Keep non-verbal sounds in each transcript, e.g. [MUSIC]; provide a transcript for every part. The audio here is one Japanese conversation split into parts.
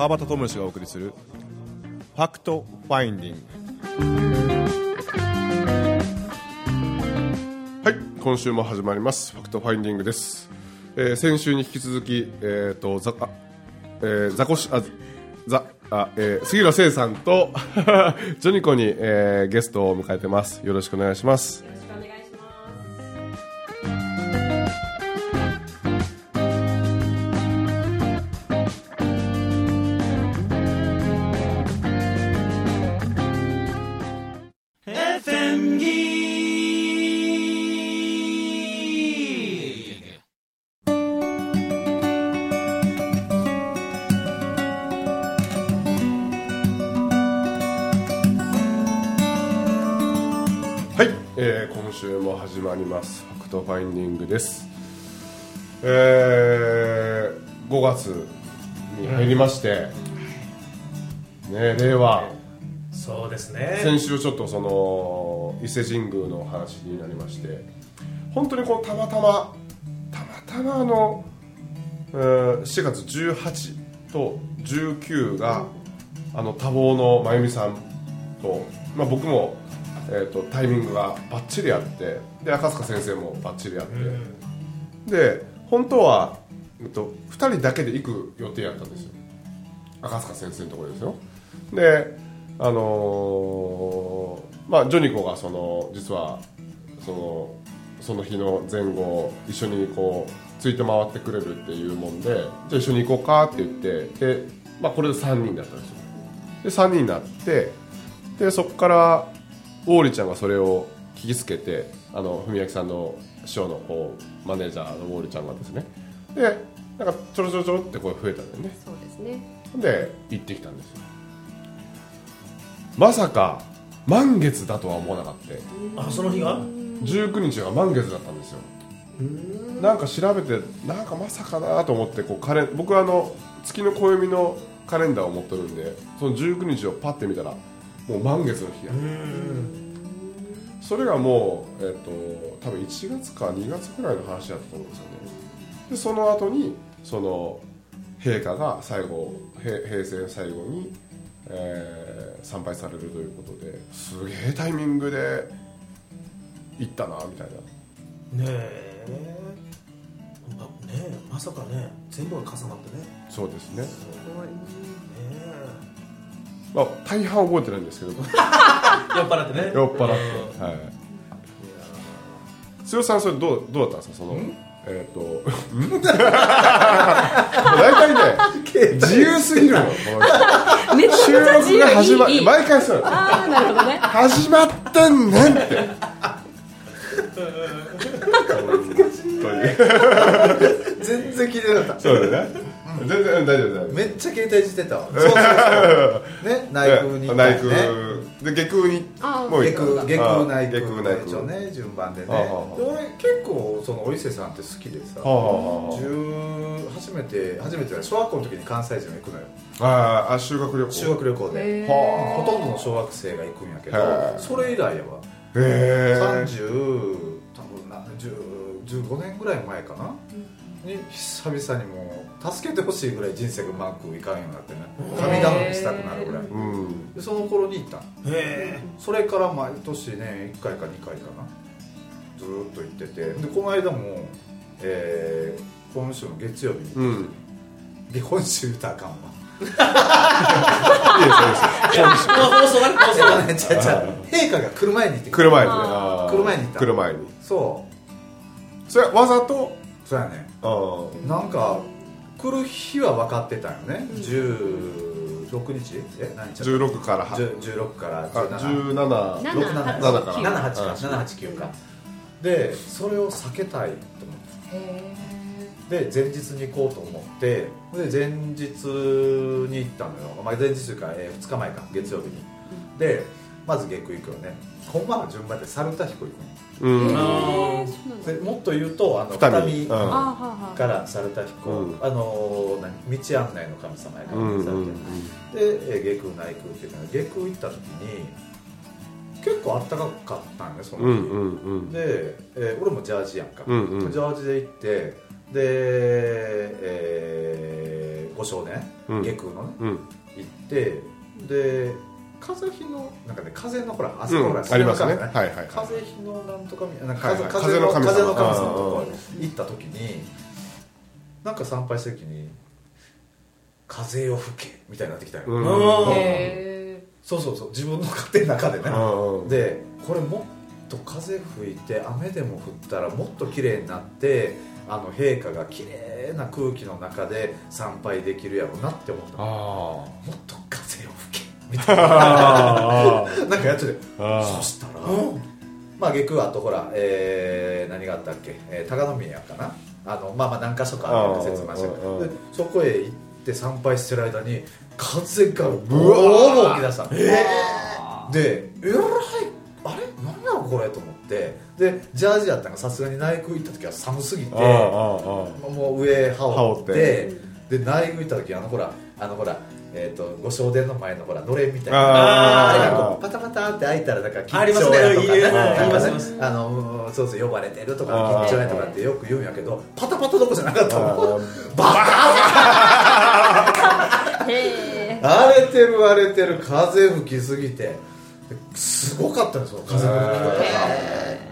川端智之がお送りするファクトファインディング。はい今週も始まります。ファクトファインディングです、えー先週に引き続きえっ、とざあえー、ザコシあザあ、えー、杉浦聖さんと [LAUGHS] ジョニコに、えーゲストを迎えてます。よろしくお願いします。週も始まります。ファクトファインディングです。えー、5月に入りまして、ね令和。そうですね。先週ちょっとその伊勢神宮の話になりまして。本当にこうたまたまたまたまあの、えー4月18と19があの多忙の真由美さんと、まあ、僕も、えー、とタイミングがバッチリあってで赤塚先生もバッチリあって、で本当は、えっと、2人だけで行く予定やったんですよ。赤塚先生のところですよ。であのーまあジョニコがその実はそのその日の前後一緒にこうついて回ってくれるっていうもんでじゃあ一緒に行こうかって言ってで、まあ、これで3人だったんですよ。で3人になってでそこから王林ちゃんがそれを聞きつけてあの文明さんの師匠のこうマネージャーの王林ちゃんがですね。でなんかちょろちょろちょろってこう増えたんだよね。そうですね。で行ってきたんですよ。まさか満月だとは思わなかった。あその日が？19日が満月だったんですよ。なんか調べてなんかまさかなと思ってこうカレン僕はあの月の暦のカレンダーを持ってるんでその19日をパッて見たらもう満月の日やそれがもう、えっと多分1月か2月ぐらいの話だったと思うんですよね。でその後にその陛下が最後平平成最後に、えー参拝されるということですげえタイミングで行ったなみたいな。ねえ。まねえまさかね全部が重なってね。そうですね、ねまあ、大半覚えてないんですけど。え [LAUGHS] 酔っ払ってね。酔っ払って、はい。剛さんそれどうどうだったんですか？そのえっ、と [LAUGHS] ん大体ね [LAUGHS] 自由すぎるの。収録が始ま由いい。毎回そう。ああ、なるほどね。始まってんねんって。[LAUGHS] 全然聞いてなかった。そうだね全然大丈夫大丈夫。めっちゃ携帯いじってたわ。[LAUGHS] そうそうそう。ね内空に行った内よね空で下空にあもう下空下空内下空空内空一応ね順番でね。で俺結構そのお伊勢さんって好きでさ。はあはあはあ10初めて初めては小学校の時に関西人が行くのよ。あーあ修学旅行？修学旅行で。ほとんどの小学生が行くんやけどそれ以来やわ。へえ30多分な10 15年ぐらい前かな？に久々にもう助けてほしいぐらい人生がうまくいかんようになってね。神頼みしたくなるぐらい。うんでその頃に行ったそれから毎年ね1回か2回かな。ずーっと行ってて。でこの間も、えー今週の月曜日に、うん。で今週言ったらあかんわ。いいですいいですえ放送がね放送がねちゃちゃ陛下が来る前に行って来る前に来る前に行った来る前にそそれはわざとうそうやねなんか来る日は分かってたよね、16日？え？何日16から。は10 16からあ17 17 7 7 8から。78かう。ん789か。でそれを避けたいと思って。へで前日に行こうと思って。で前日に行ったのよ、まあ、前日というか、え2日前か。月曜日に。でまず下空行くよね。ほんまは順番で猿田彦行くうん。あえ。そうなんだ。のでもっと言うとあの二見から猿田彦、うん。あの何？道案内の神様やから、うんうん。でえー下空内空っていうのが下空行った時に結構あったかかったんねその日、うんうんうん。で、えー俺もジャージやんか、うんうん。ジャージで行ってで、えー五正年、うん。下空のね。うん。行ってで風日のなんかね風のほらあそこほら、うんありますね。風のはいはいはい。風日のなんとかみなんかはいはい。風,、風の神様風の神様のとうんこ行った時になんか参拝した時に風よ吹けみたいになってきたよ、うん。そうそうそう。自分の勝手の中でね、うん。でこれもっと風吹いて雨でも降ったらもっと綺麗になってあの陛下が綺麗な空気の中で参拝できるやろうなって思った。あもっとみたいな。あなんかやっててあそしたら、うんまあ下空あとほら、えー何があったっけ、えー高宮かな？あのまあまあ何箇所かあって説明しそこへ行って参拝してる間に風がブワー。吹き出したの。でえらいあれ？何やろこれ？と思って。でジャージやったのがさすがに内宮行った時は寒すぎてもう上羽織って羽織って。で内宮行った時あのほらあのほらえー、と御正殿の前のほらのれんみたいな。あー。あれがこうパタパタって開いたらなんか緊張やとかね。なんか言います言いますあのうんそうそう呼ばれてるとか緊張やとかってよく言うんやけどパタパタどこじゃなかった。あもバえへえ荒れてる荒れてる風吹きすぎて。すごかったんですよ風の吹き方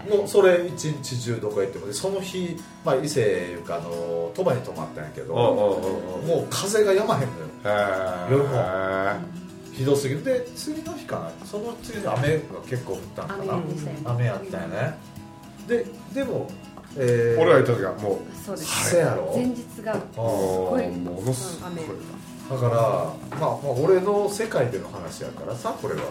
がもうそれ一日中どこへ行ってもでその日、まあ、伊勢いうかあの鳥羽に泊まったんやけどもう風がやまへんのよ。へ夜もえひどすぎる。で次の日かな。その次の日雨が結構降ったんかな。雨やったよね。ででも、えー俺ら行った時はもうそうです。せやろ？前日があもごいうものす雨ごいだから、まあ、まあ俺の世界での話やからさこれは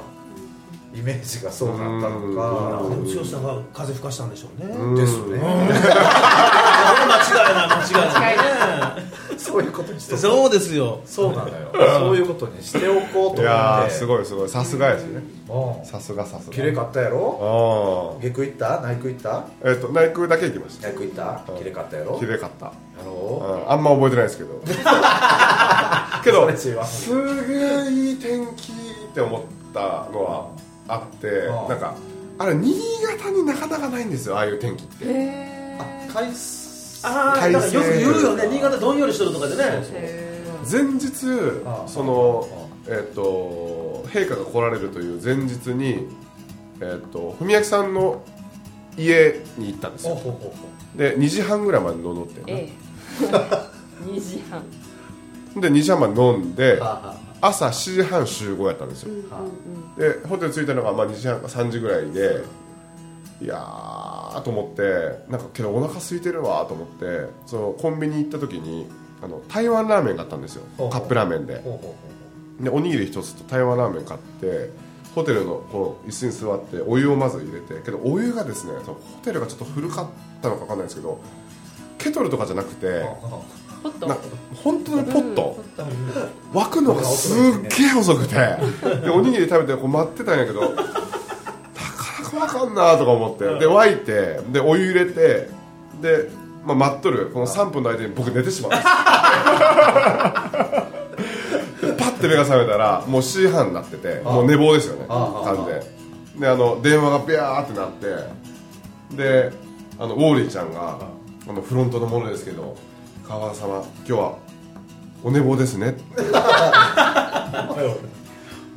イメージがそうなったのか。うん。剛さん。が風吹かしたん。でしょうねうん。ですね、間違いない間違いないねそういうことにしてそうですよ。そうなのよ。そういうことにしておこうと思って。いやーすごいすごい。さすがですね。うん。さすがさすが。綺麗かったやろ？あ下空行った？内空行った？あえっと内空だけ行きました。内空行った？うん。綺麗かったやろ？綺麗かった。やろ？うん。あんま覚えてないですけど。[LAUGHS] けどそれ違う。すげえいい天気って思ったのはあってうんなんかあれ新潟になかなかないんですよああいう天気って。あ海ああよく言うよね新潟どんよりしてるとかでね。へ前日あそのえっと陛下が来られるという前日にえっと文明さんの家に行ったんですよ。で2時半ぐらいまで飲んでええ。[LAUGHS] 2時半。で2時半まで飲んで朝7時半集合やったんですよ。でホテル着いたのがまあ2時半か3時ぐらいでいやーと思ってなんかけどお腹空いてるわと思ってそのコンビニ行った時にあの台湾ラーメンがあったんですよ。カップラーメンで。でおにぎり一つと台湾ラーメン買ってホテルのこの椅子に座ってお湯をまず入れてけどお湯がですねそのホテルがちょっと古かったのか分かんないですけどケトルとかじゃなくてうポッとな本当にポット？うん沸くのがすっげえ遅くて。[LAUGHS] でおにぎり食べてこう待ってたんやけどなかなかわかんなとか思って。で沸いてでお湯入れてで、まあ、待っとる。この3分の間に僕寝てしまうんですでパッて目が覚めたらもう7時半になっててもう寝坊ですよねああ完全で。あの電話がビャーってなってであのウォーリーちゃんがあのフロントのものですけど川原様今日はお寝坊ですね。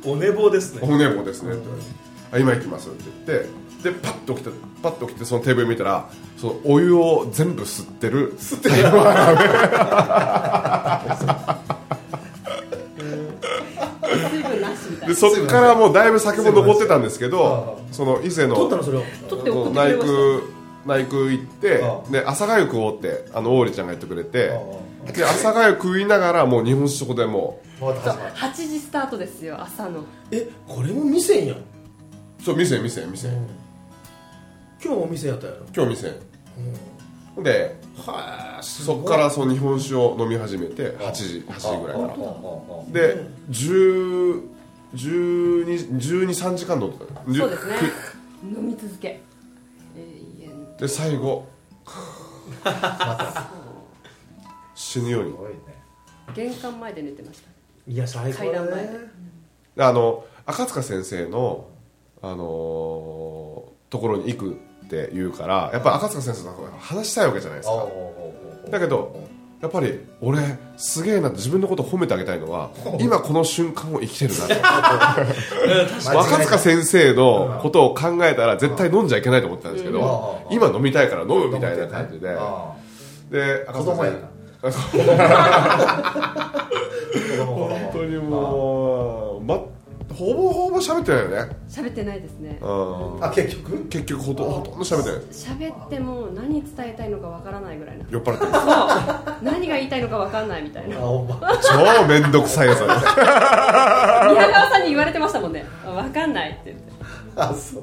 お寝坊ですね。お寝坊ですね。って言われてあ今行きますって言ってでパッと起きてパッと起きてそのテーブル見たらそのお湯を全部吸ってる吸ってるでそっからもうだいぶ酒も残ってたんですけどその伊勢の内空内空行ってあで朝粥食おうってあの王林ちゃんが言ってくれてあで朝粥食いながらもう日本酒そこでもまたた始まる8時スタートですよ朝の。えこれも店やん。うそう店店店。今日も店やったやろ。今日店。ではあそっからその日本酒を飲み始めて8時8時ぐらいから。で10 12 1213時間飲んでたそうですね。飲み続けで最後。死ぬように。玄関前で寝てました。いや最高だ階段前ねであの赤塚先生の、あのーところに行くって言うからやっぱ赤塚先生と話したいわけじゃないですか。だけどやっぱり俺すげえなって自分のことを褒めてあげたいのは [LAUGHS] 今この瞬間を生きてるなと。[LAUGHS] 若塚先生のことを考えたら絶対飲んじゃいけないと思ってたんですけどうん。今飲みたいから飲むみたいな感じで。あで子供やな。[LAUGHS] 本当にもう、ま、ほぼほぼ喋ってないよね。喋ってないですね。うん。あ結局？結局ほとほとんど喋ってない。喋っても何伝えたいのかわからないぐらいな。酔っ払ってる。そう。何が言いたいのかわかんないみたいな。超めんどくさいやつだね。宮川さんに言われてましたもんね。わかんないって言って。あそう。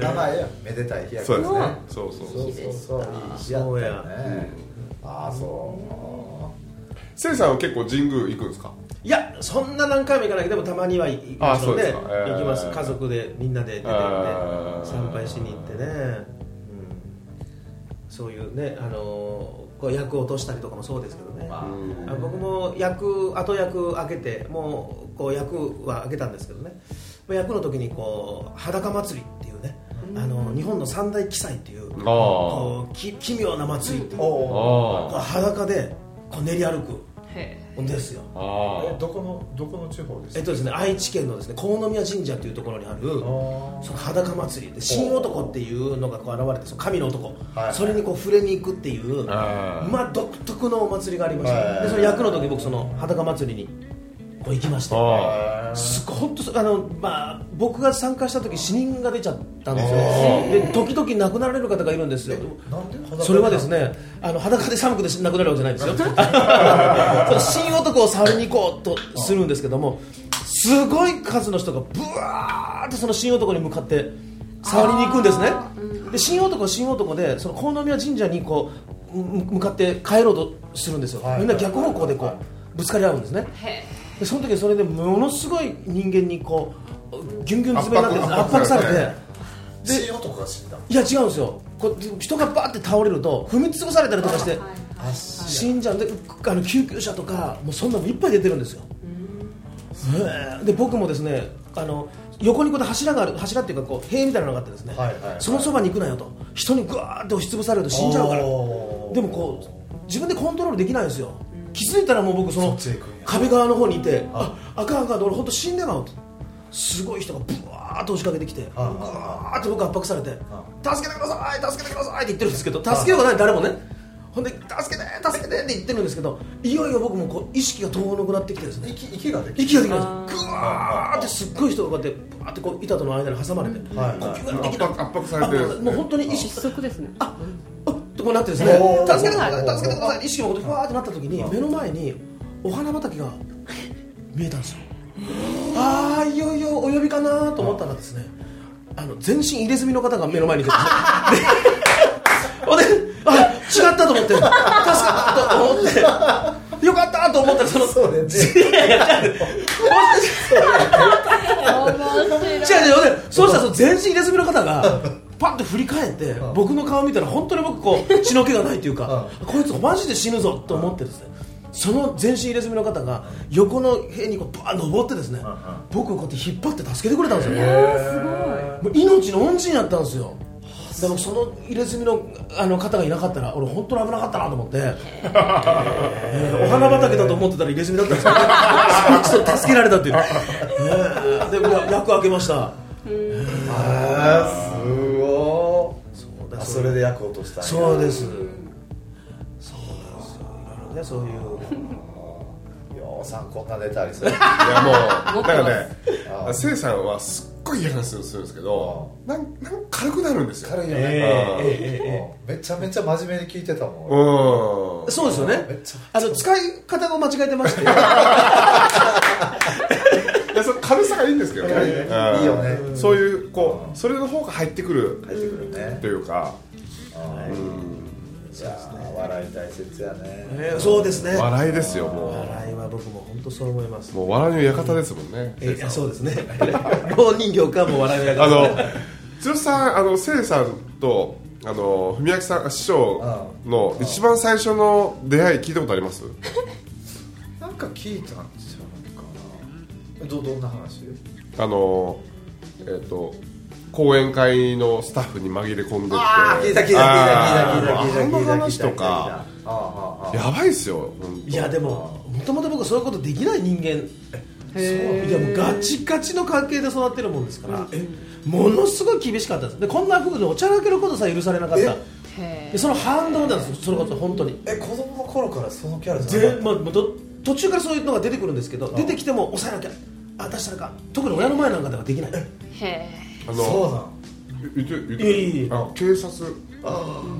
名前やめでたい日やそうですね。そうそうそうそう。そうそういい日やったよね。ああそう。せいさんは結構神宮行くんですか？いやそんな何回も行かない。けどでもたまには行きあますので行きます。家族でみんなで出てって参拝しに行ってね、うん、そういうねあのーこう役を落としたりとかもそうですけどね、まあ。僕も役後役開けてもうこう役は開けたんですけどね。役の時にこう裸祭りっていうねあの日本の三大奇祭っていうあこうき奇妙な祭りっていう裸でこう練り歩く。へんですよ。あえどこのどこの地方ですえっとですね愛知県のですね鴻宮神社っていうところにあるあその裸祭りで神男っていうのがこう現れてその神の男、はい。それにこう触れに行くっていうあまあ独特のお祭りがありまして、はい。でその役の時僕その裸祭りにこう行きまして本当そあの、まあ、僕が参加した時死人が出ちゃったんですよ。あで時々亡くなられる方がいるんですよ。それはですねあの裸で寒くて亡くなるわけじゃないんですよ。その神男を触りに行こうとするんですけどもすごい数の人がブワーってその神男に向かって触りに行くんですね。で神男は神男でその鴻宮神社にこうむ向かって帰ろうとするんですよ。はいみんな逆方向でこはいうぶつかり合うんですねでその時それでものすごい人間にこうギュンギュン詰めになって圧迫されて。でいや違うんですよ。こう人がバーって倒れると踏み潰されたりとかして死んじゃうんであの救急車とかもうそんなのいっぱい出てるんですよ。で僕もですねあの横にこう柱がある柱っていうかこう塀みたいなのがあってですね、はいはいはい。そのそばに行くなよと。人にぐわーって押し潰されると死んじゃうから。でもこう自分でコントロールできないんですよ気づいたらもう僕その壁側の方にいてああかんあかん俺本当死んでまうと。すごい人がブワーッと押しかけてきてはい。ぐわーって僕圧迫されて助けてください助けてくださいって言ってるんですけど助けようがない誰もね。ほんで助けて助けてって言ってるんですけどいよいよ僕もこう意識が遠のくなってきてですね。息息ができ息ができないんです。ぐわーってすっごい人がこうやってバーってこう板との間に挟まれて呼はい。吸ができない圧迫圧迫されてもう本当に意識窒息ですね。あこうなってですね。助けてください。助けてください。意識が戻ってふわーってなった時に目の前にお花畑が見えたんですよ。ああいよいよお呼びかなと思ったらですねあの全身入れ墨の方が目の前にいてで [LAUGHS] あ違ったと思って助かったと思ってよかったと思ったらそのそうね。違う。違う違うそう。したらその全身入れ墨の方がパッと振り返って僕の顔見たら本当に僕こう [LAUGHS] 血の気がないっていうかこいつマジで死ぬぞと思ってですねその全身入れ墨の方が横の塀にこうバーッ登ってですね僕をこうやって引っ張って助けてくれたんですよ。もう命の恩人やったんですよ。でもその入れ墨のあの方がいなかったら俺本当に危なかったなと思って、えー。[LAUGHS] お花畑だと思ってたら入れ墨だったんですよ。ちょっと助けられたっていう、えー。でや役開けました。あーすごいあそれで役落としたそうです。そうなんですよ。ね。そういうようさんこんなネタありそう。[LAUGHS] いやもうなんかねあーせいさんはすっごい嫌な話をするんですけどなんなんか軽くなるんですよ。軽いよね、えうんめちゃめちゃ真面目に聞いてたもん、うん。そうですよね。めっちゃ。あの使い方を間違えてまして。いやその軽さがいいんですけどね。軽いね。うん。いいよね。そういうこうそれの方が入ってくる。入ってくるね。というか。い。やー笑い大切やね。えーそうですね。笑いですよも笑いは僕も本当そう思います。うもう笑いの館ですもんね。えいやそうですね。老人形かもう笑いをやあのが剛さんあのせいさんとあの文明さん師匠の一番最初の出会い聞いたことあります？[LAUGHS] なんか聞いたんちゃうかなどどんな話？あのえっ、と講演会のスタッフに紛れ込んでって。あー聞いた聞いた聞いた聞いた聞いた聞いた聞いた話とかああああやばいっすよいやでももともと僕そういうことできない人間。いやもうガチガチの家系で育ってるもんですから、えものすごい厳しかったです。でこんな風におちゃらけることさえ許されなかった。へでその反動なんですよそれこそ本当に。え子供の頃からそのキャラじゃなかっで、まあ、ど途中からそういうのが出てくるんですけど出てきても抑えなきゃあ出したらあかん特に親の前なんかではできない。ーへあたそうのなん言って言っていやいやいやあ警察。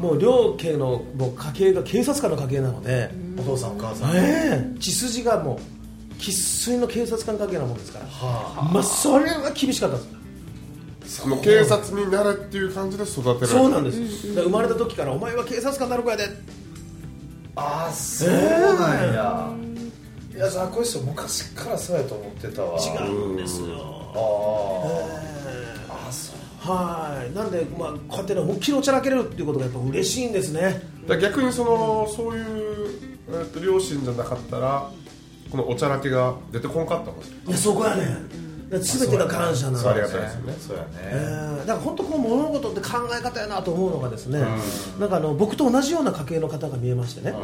もう両家のもう家系が警察官の家系なので、お父さんお母さん。ええ。血筋がもう生粋の警察官家系なもんですから。はまあそれは厳しかったです。その警察になれっていう感じで育てられた。そうなんです、生まれた時からお前は警察官になる子やで。ああそうなんや、いやザコシショウ昔からそうやと思ってたわ。違うんですよ、あええ。ああそう。はい。なんで、まあ、こうやってね思いっきりおちゃらけれるっていうことがやっぱ嬉しいんですね。だから逆にそのそういう、えー、と両親じゃなかったらこのおちゃらけが出てこんかったもんいやそこやねだから全てが感謝なそうありのがたいですよね。だから本当こう物事って考え方やなと思うのがですね、なんかあの僕と同じような家系の方が見えましてね、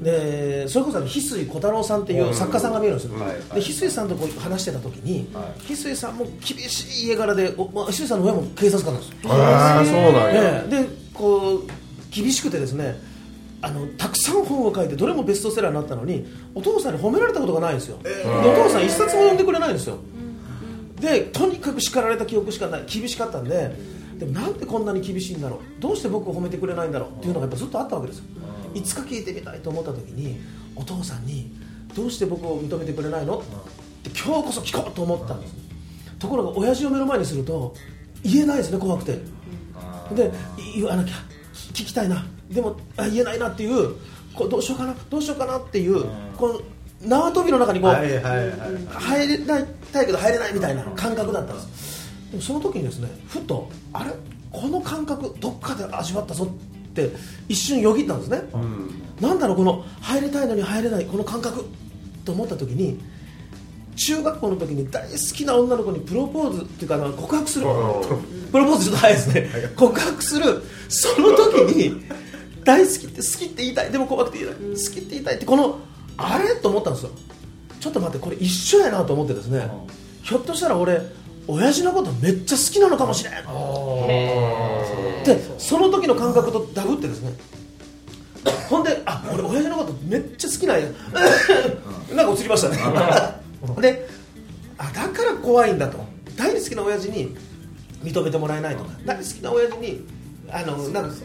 でそれこそ翡翠小太郎さんっていう作家さんが見えるんですよ、はいで翡翠さんとこう話してた時に、はい。翡翠さんも厳しい家柄で、おまあ、翡翠さんの親も警察官なんですよ、ああそうなんや、ええ。でこう厳しくてですねあのたくさん本を書いてどれもベストセラーになったのにお父さんに褒められたことがないんですよ、でお父さん一冊も読んでくれないんですよ、でとにかく叱られた記憶しかない厳しかったんででもなんでこんなに厳しいんだろうどうして僕を褒めてくれないんだろうっていうのがやっぱずっとあったわけですよ、いつか聞いてみたいと思った時にお父さんにどうして僕を認めてくれないの？って今日こそ聞こうと思ったんです、ところが親父を目の前にすると言えないですね怖くて。で言わなきゃ聞きたいな。でもあ言えないなっていうこうどうしようかなどうしようかなっていう、この縄跳びの中にこう、はいはいはい。入れないたいけど入れないみたいな感覚だったんです。でもその時にですねふとあれ？この感覚どっかで味わったぞって一瞬よぎったんですね、なんだろうこの入りたいのに入れないこの感覚と思った時に中学校の時に大好きな女の子にプロポーズっていうか告白する。プロポーズちょっと早いですね。告白する。その時に大好きって好きって言いたい。でも怖くて言えない。好きって言いたいってこのあれ？と思ったんですよ。ちょっと待ってこれ一緒やなと思ってですね。ひょっとしたら俺親父のことめっちゃ好きなのかもしれん。でその時の感覚とダブってですね。ほんであ俺親父のことめっちゃ好きなんや。なんか映りましたね。であだから怖いんだと。大好きな親父に認めてもらえないとか。大好きな親父にあのなんか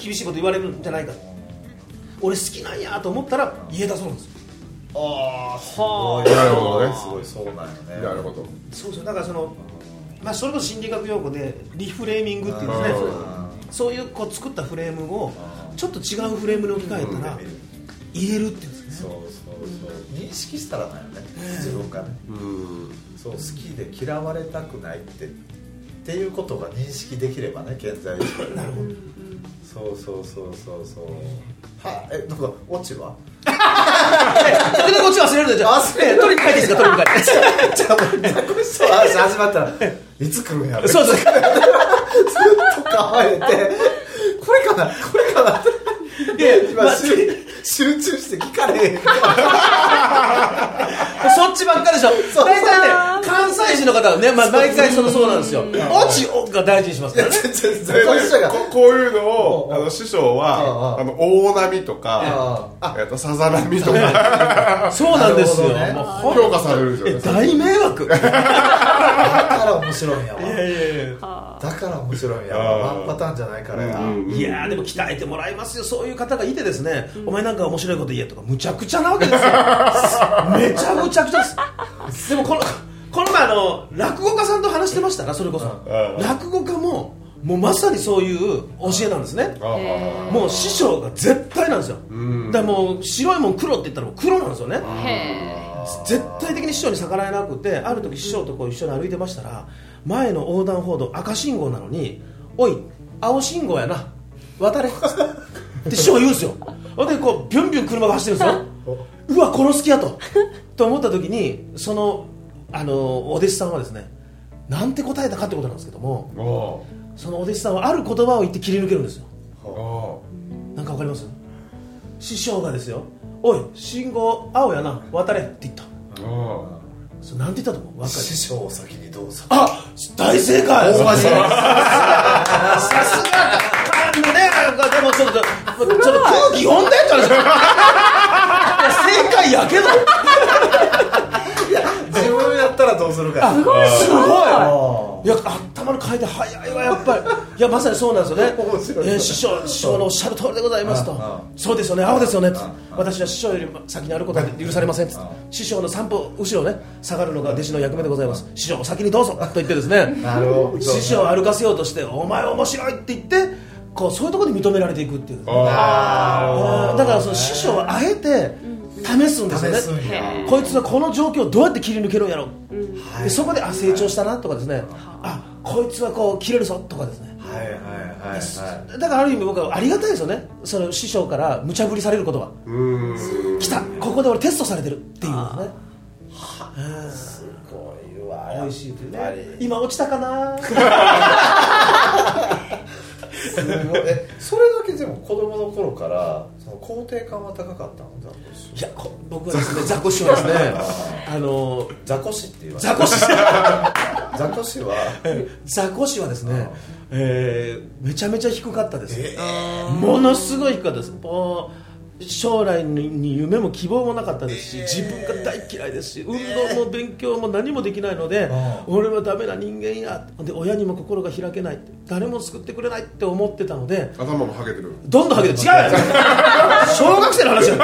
厳しいこと言われるんじゃないか。俺好きなんやと思ったら言えたそうなんですよああすごい。なるほどね。すごいそうなんよね。なるほど。そうそうだからその、まあ、それこそ心理学用語でリフレーミングっていうんですね。うんそういうこう作ったフレームをちょっと違うフレームに置き換えたら言えるっていうんですね。そうそうそう。認識したらなんよね。自分がね。うん。そう好きで嫌われたくないってっていうことが認識できればね現在時なるほど。そうそうそうそうそう。はえなんかオチは？時々こっち忘れるんでじゃあ忘れ取りに帰っていいですか取りに帰って。じゃあもうザコシ始まったらいつ来るんやろ。そうそう。[LAUGHS] ずっと構えて。これかなこれかな。っていやまあ今集集中して聞かれへん。[LAUGHS] そっちばっかでしょ。大体ね関西人の方はね、まあ、毎回そのそうなんですよ。オチが大事にしますからね。ここういうのをうん。あの師匠はうんあの大波とかあえっとさざ波とか。そうなんですよ。ね。もう評価されるんえですよね大迷惑。だから面白いんやわ。いやいやいや。だから面白いんやワンパターンじゃないからや。うんいやーでも鍛えてもらいますよ。そういう方がいてですね、お前なんか面白いこと言えとかむちゃくちゃなわけですよ。[LAUGHS] めちゃむちゃくちゃです。でもこのこの前あの落語家さんと話してましたらそれこそ、うん落語家ももうまさにそういう教えなんですね、もう師匠が絶対なんですよ、ん。だからもう白いもん黒って言ったらもう黒なんですよね。へ絶対的に師匠に逆らえなくてある時師匠とこう一緒に歩いてましたら前の横断歩道赤信号なのに「おい青信号やな。渡れ」って師匠が言うんですよ。ほんでこうビュンビュン車が走ってるんですよ。うわ殺す気やと。と思った時にそのあのお弟子さんはですねなんて答えたかってことなんですけどもあそのお弟子さんはある言葉を言って切り抜けるんですよ。なんかわかります？師匠がですよ「おい信号青やな渡れ」って言った。あそれなんて言ったと思う？若い師匠を先にどうぞ。あ大正解。さすがでもちょっとちょっと空気読んでって話いや正解やけど自分やったらどうするかすごいすごいいや頭の回転早いわやっぱりいやまさにそうなんですよね師匠師匠のおっしゃる通りでございますとそうですよね青ですよね私は師匠より先に歩くことは許されません師匠の3歩後ろね下がるのが弟子の役目でございます師匠お先にどうぞと言ってですね師匠を歩かせようとしてお前面白いって言ってこうそういうところで認められていくっていう。だからその師匠はあえて試すんですよね。こいつはこの状況をどうやって切り抜けるんやろ。はい。でそこであ成長したなとかですね。あこいつはこう切れるぞとかですね。はいはいはいはいだからある意味僕はありがたいですよね。その師匠から無茶ぶりされることがーうーん。来た。ここで俺テストされてるっていうのですねすごいわ。美味しいね。今落ちたかな [LAUGHS] すごい。えそれだけでも子供の頃からその肯定感は高かったの？ザコシいやこ僕はですね [LAUGHS] [LAUGHS] ザコシはですね。あのザコシって言われザコシザコシは？ザコシはですね、えーめちゃめちゃ低かったです、ものすごい低かったです将来に夢も希望もなかったですし自分が大嫌いですし運動も勉強も何もできないので俺はダメな人間やで親にも心が開けない誰も救ってくれないって思ってたので頭もハゲてる。どんどんはげて違う [LAUGHS] 小学生の話や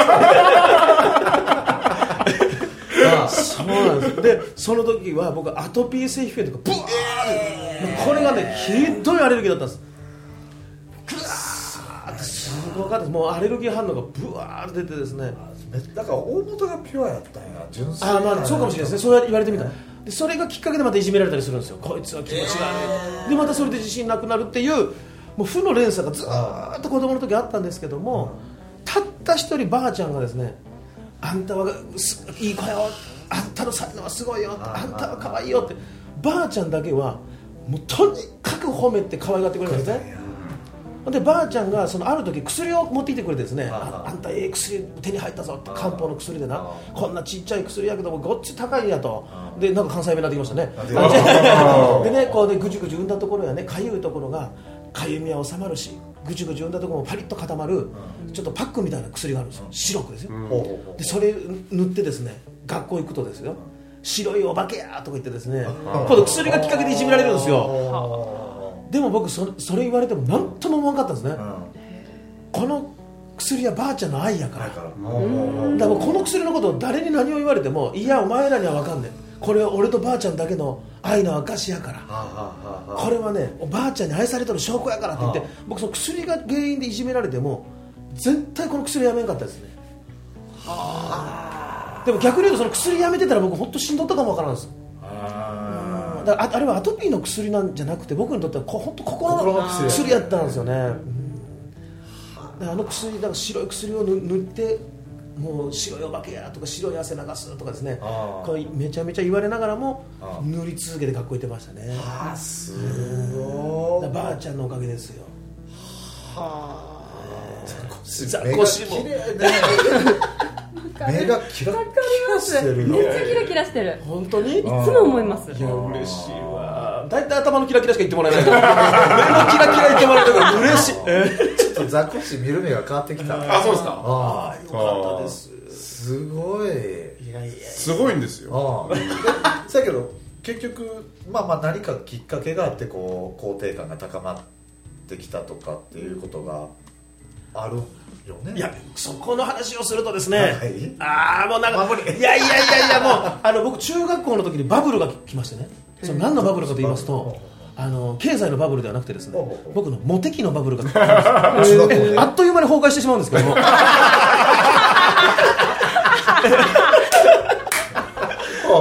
そうなんです。でその時は僕アトピー性皮膚炎とかブワーこれがねひどいアレルギーだったんですってすごかったですもうアレルギー反応がブワーって出てですね。だから大元がピュアやったんや。純粋あーまあそうかもしれないですね。そう言われてみた。らでそれがきっかけでまたいじめられたりするんですよ。こいつは気持ちが悪いと。でまたそれで自信なくなるっていうもう負の連鎖がずーっと子供の時あったんですけどもたった一人ばあちゃんがですねあんたはすいい子よ。あんたの才能はすごいよ。あんたは可愛いよって。ばあちゃんだけはもうとにかく褒めて可愛がってくれるんですねでばあちゃんがそのある時薬を持ってきてくれてですねああ。んたええ薬手に入ったぞって漢方の薬でな。こんなちっちゃい薬やけどもごっつ高いんやと。でなんか関西弁になってきましたね。あ [LAUGHS] でねこうねぐじゅぐじゅ産んだところやねかゆいところがかゆみは収まるしぐじゅぐじゅ産んだところもパリッと固まるちょっとパックみたいな薬があるんですよ。白くですよ。ほうほうほう。でそれ塗ってですね学校行くとですよ。白いお化けやとか言ってですね今度薬がきっかけでいじめられるんですよでも僕そそれ言われても何とも思わなかったんですね。うん。この薬はばあちゃんの愛やから。だからこの薬のことを誰に何を言われてもいやお前らには分かんねん。これは俺とばあちゃんだけの愛の証やから。これはねおばあちゃんに愛されてる証拠やからって言ってあ。僕その薬が原因でいじめられても絶対この薬やめんかったですね。でも逆に言うとその薬やめてたら僕本当しんどったかもわからんですあああれはアトピーの薬なんじゃなくて僕にとってはこ本当心の薬。薬やったんですよね、うん。あの薬だから白い薬を塗塗ってもう白いお化けやとか白い汗流すとかですね。あーこうめちゃめちゃ言われながらもあー塗り続けて学校行ってましたね。あすごい。ばあちゃんのおかげですよ。ザザコシも目が綺麗ね目がキラッわかります。してるよめっちゃキラキラしてる。本当に？いつも思います。いや嬉しいわ。大体頭のキラキラしか言ってもらえない。か [LAUGHS] ら目のキラキラ言ってもらえるから嬉しい。[LAUGHS] えちょっとザコシ見る目が変わってきた。あそうですか。あよかったです。あすごい。いやい。やすごいんですよ。ああだけど結局まあまあ何かきっかけがあってこう肯定感が高まってきたとかっていうことがあるよね。いやそこの話をするとですね、はいああもうなんかいやいやいやいやもうあの僕中学校の時にバブルが来ましてね。その何のバブルかと言いますとあの経済のバブルではなくてですね僕のモテ期のバブルが来ま [LAUGHS] 中学校で。えあっという間に崩壊してしまうんですけども [LAUGHS]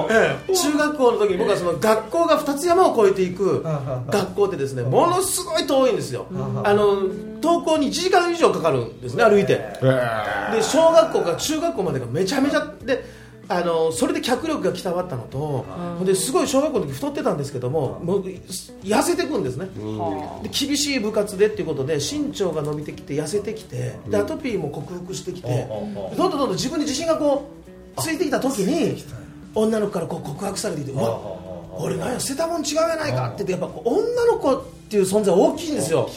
中学校の時に僕はその学校が2つ山を越えていく学校ってですねものすごい遠いんですよ。あの登校に1時間以上かかるんですね歩いて。えで小学校から中学校までがめちゃめちゃであのそれで脚力が鍛わったのと、ほんですごい小学校の時太ってたんですけども、もう痩せていくんですね、で厳しい部活でっていうことで身長が伸びてきて痩せてきてでアトピーも克服してきて、どんどんどんどん自分に自信がこうついてきた時に女の子からこう告白されていてうわ俺なんや捨てたもん違うやないかって言ってやっぱ女の子っていう存在大きいんですよ。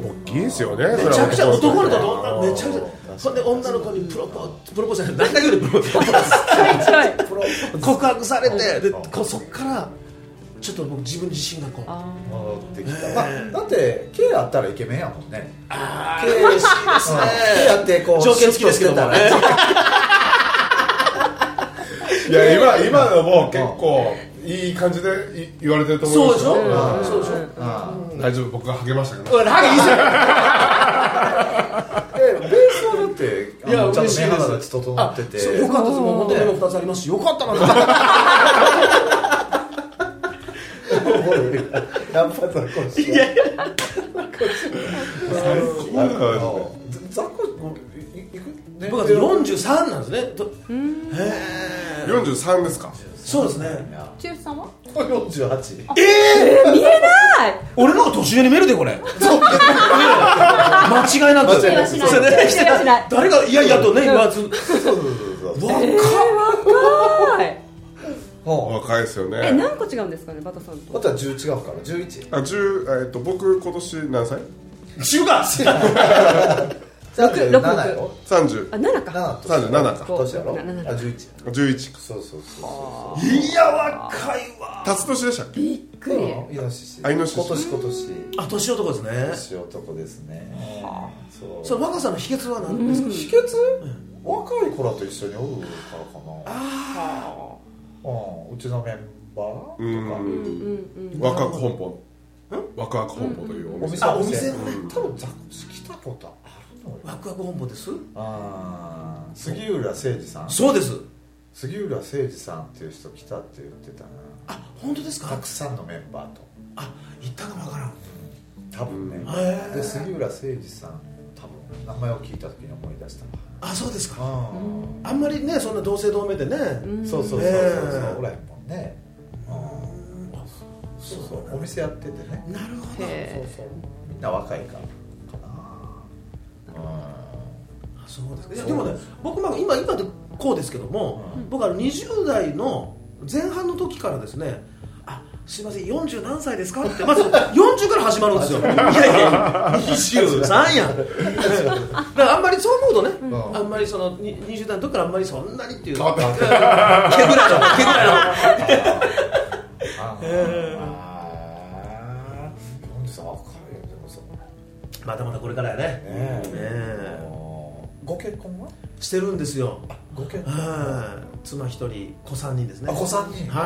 大きいですよねめちゃくちゃ男の子とあー。女めちゃくちゃほんで女の子にプロポープロポーズじゃない何回言うでプロポーズ。告白されてでこうそっからちょっと僕自分自身がこうあ戻ってきた、まあ、だって K あったらイケメンやもんね。あ嬉しいですね。ってこう条件付きですけどもねいや今今のも結構いい感じでい言われてると思いますよ。そうでしょ？うん。そうでしょ？うん。大丈夫？僕が励ましたけどうんハゲいいじゃんでベースはだってあいやのちゃんと嬉しいで整ってて。よかったです。もう本当に目も2つありますしよかったな。[LAUGHS] やっぱザコシいやいや。最高だよ。ザコ僕は43なんですね。とへえ43ですか？そうですね。剛さんは？48見えない！俺の方が年上に見えるでこれ。間違いなく。誰がいやいやとね言わず。そうそうそうそう。若っはい。も若いですよえね何個違うんですかねバタさんうとまた10違うから11あ10えっと僕今年何歳？中華 [LAUGHS] 六六37やろ30あ7か。7と37か年やろ？なななあ11 11かそうそうそういや若いわ。辰年でしたっけ？びっくり。イノシシあイノシシ今年今年。あ年男ですね。年男ですね。そう。その若さの秘訣は何ですか？秘訣？若い子らと一緒におるからかな。あうん。うちのメンバーとか。うんうんうんワクワク本舗。ワクワク本舗というお店。お店。あお店多分ザコシ来たことあるワクワク本舗です。あー杉浦誠二さん。そうです。杉浦誠二さんっていう人来たって言ってたな。あ本当ですか？たくさんのメンバーと。あ行ったかもわからん。多分ね。へー。で杉浦誠二さん多分名前を聞いた時に思い出したあそうですか。わあんまりねそんな同姓同名でね。うんそうそう。そうそうおらへんもんね。うん。そうそう。お店やっててね。なるほど。へそうそう。みんな若いからそうですか。いやでもね僕も今今でこうですけども、僕は20代の前半の時からですねあすいません40何歳ですかってまず40から始まるんですよ。[LAUGHS] い。やいや23やん。[LAUGHS] だからあんまりそう思うとね、うん。あんまりそのに20代の時からあんまりそんなにっていう。毛ぐらいの毛ぐらいの。[LAUGHS] あへー。あー。40歳若いよでもそうまだまだこれからやね。ねえ。ねえご結婚は？してるんですよ。ご結婚。はい。妻一人子三人ですね。あ子三人。は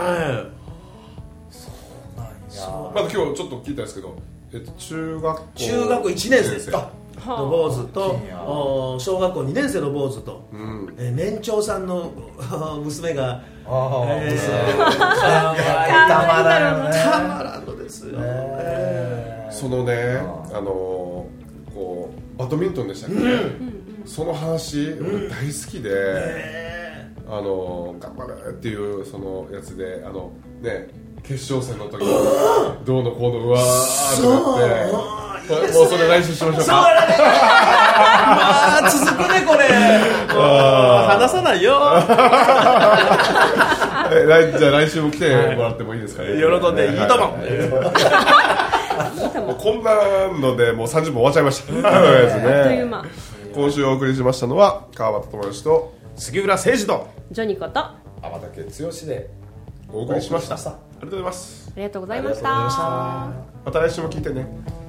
なんや。そう。まだ今日ちょっと聞いたんですけどえっと中学校い中学校1年生あの坊主と小学校2年生の坊主と、うん。えー年長さんの [LAUGHS] 娘があーえーたまらん。ねたまらんのですよ、えーそのねああのこうバドミントンでしたっけ、その話俺大好きで、え。あの頑張れっていうそのやつであのね決勝戦の時にどうのこうのうわーってそう。もうそれ来週しましょうー、そうかだねまあ続くねこれ。話さないよ。[LAUGHS] え来じゃあ来週も来てもらってもいいですかね、喜んでいいと思う、[LAUGHS] もうこんなのでもう30分終わっちゃいました。[LAUGHS] あっというね間今週お送りしましたのは川端智之と杉浦誠二とジョニコとあ天竹剛でお送りしました。お送りしました。ありがとうございます。りがとうございましありがとうございましたた。また来週も聞いてね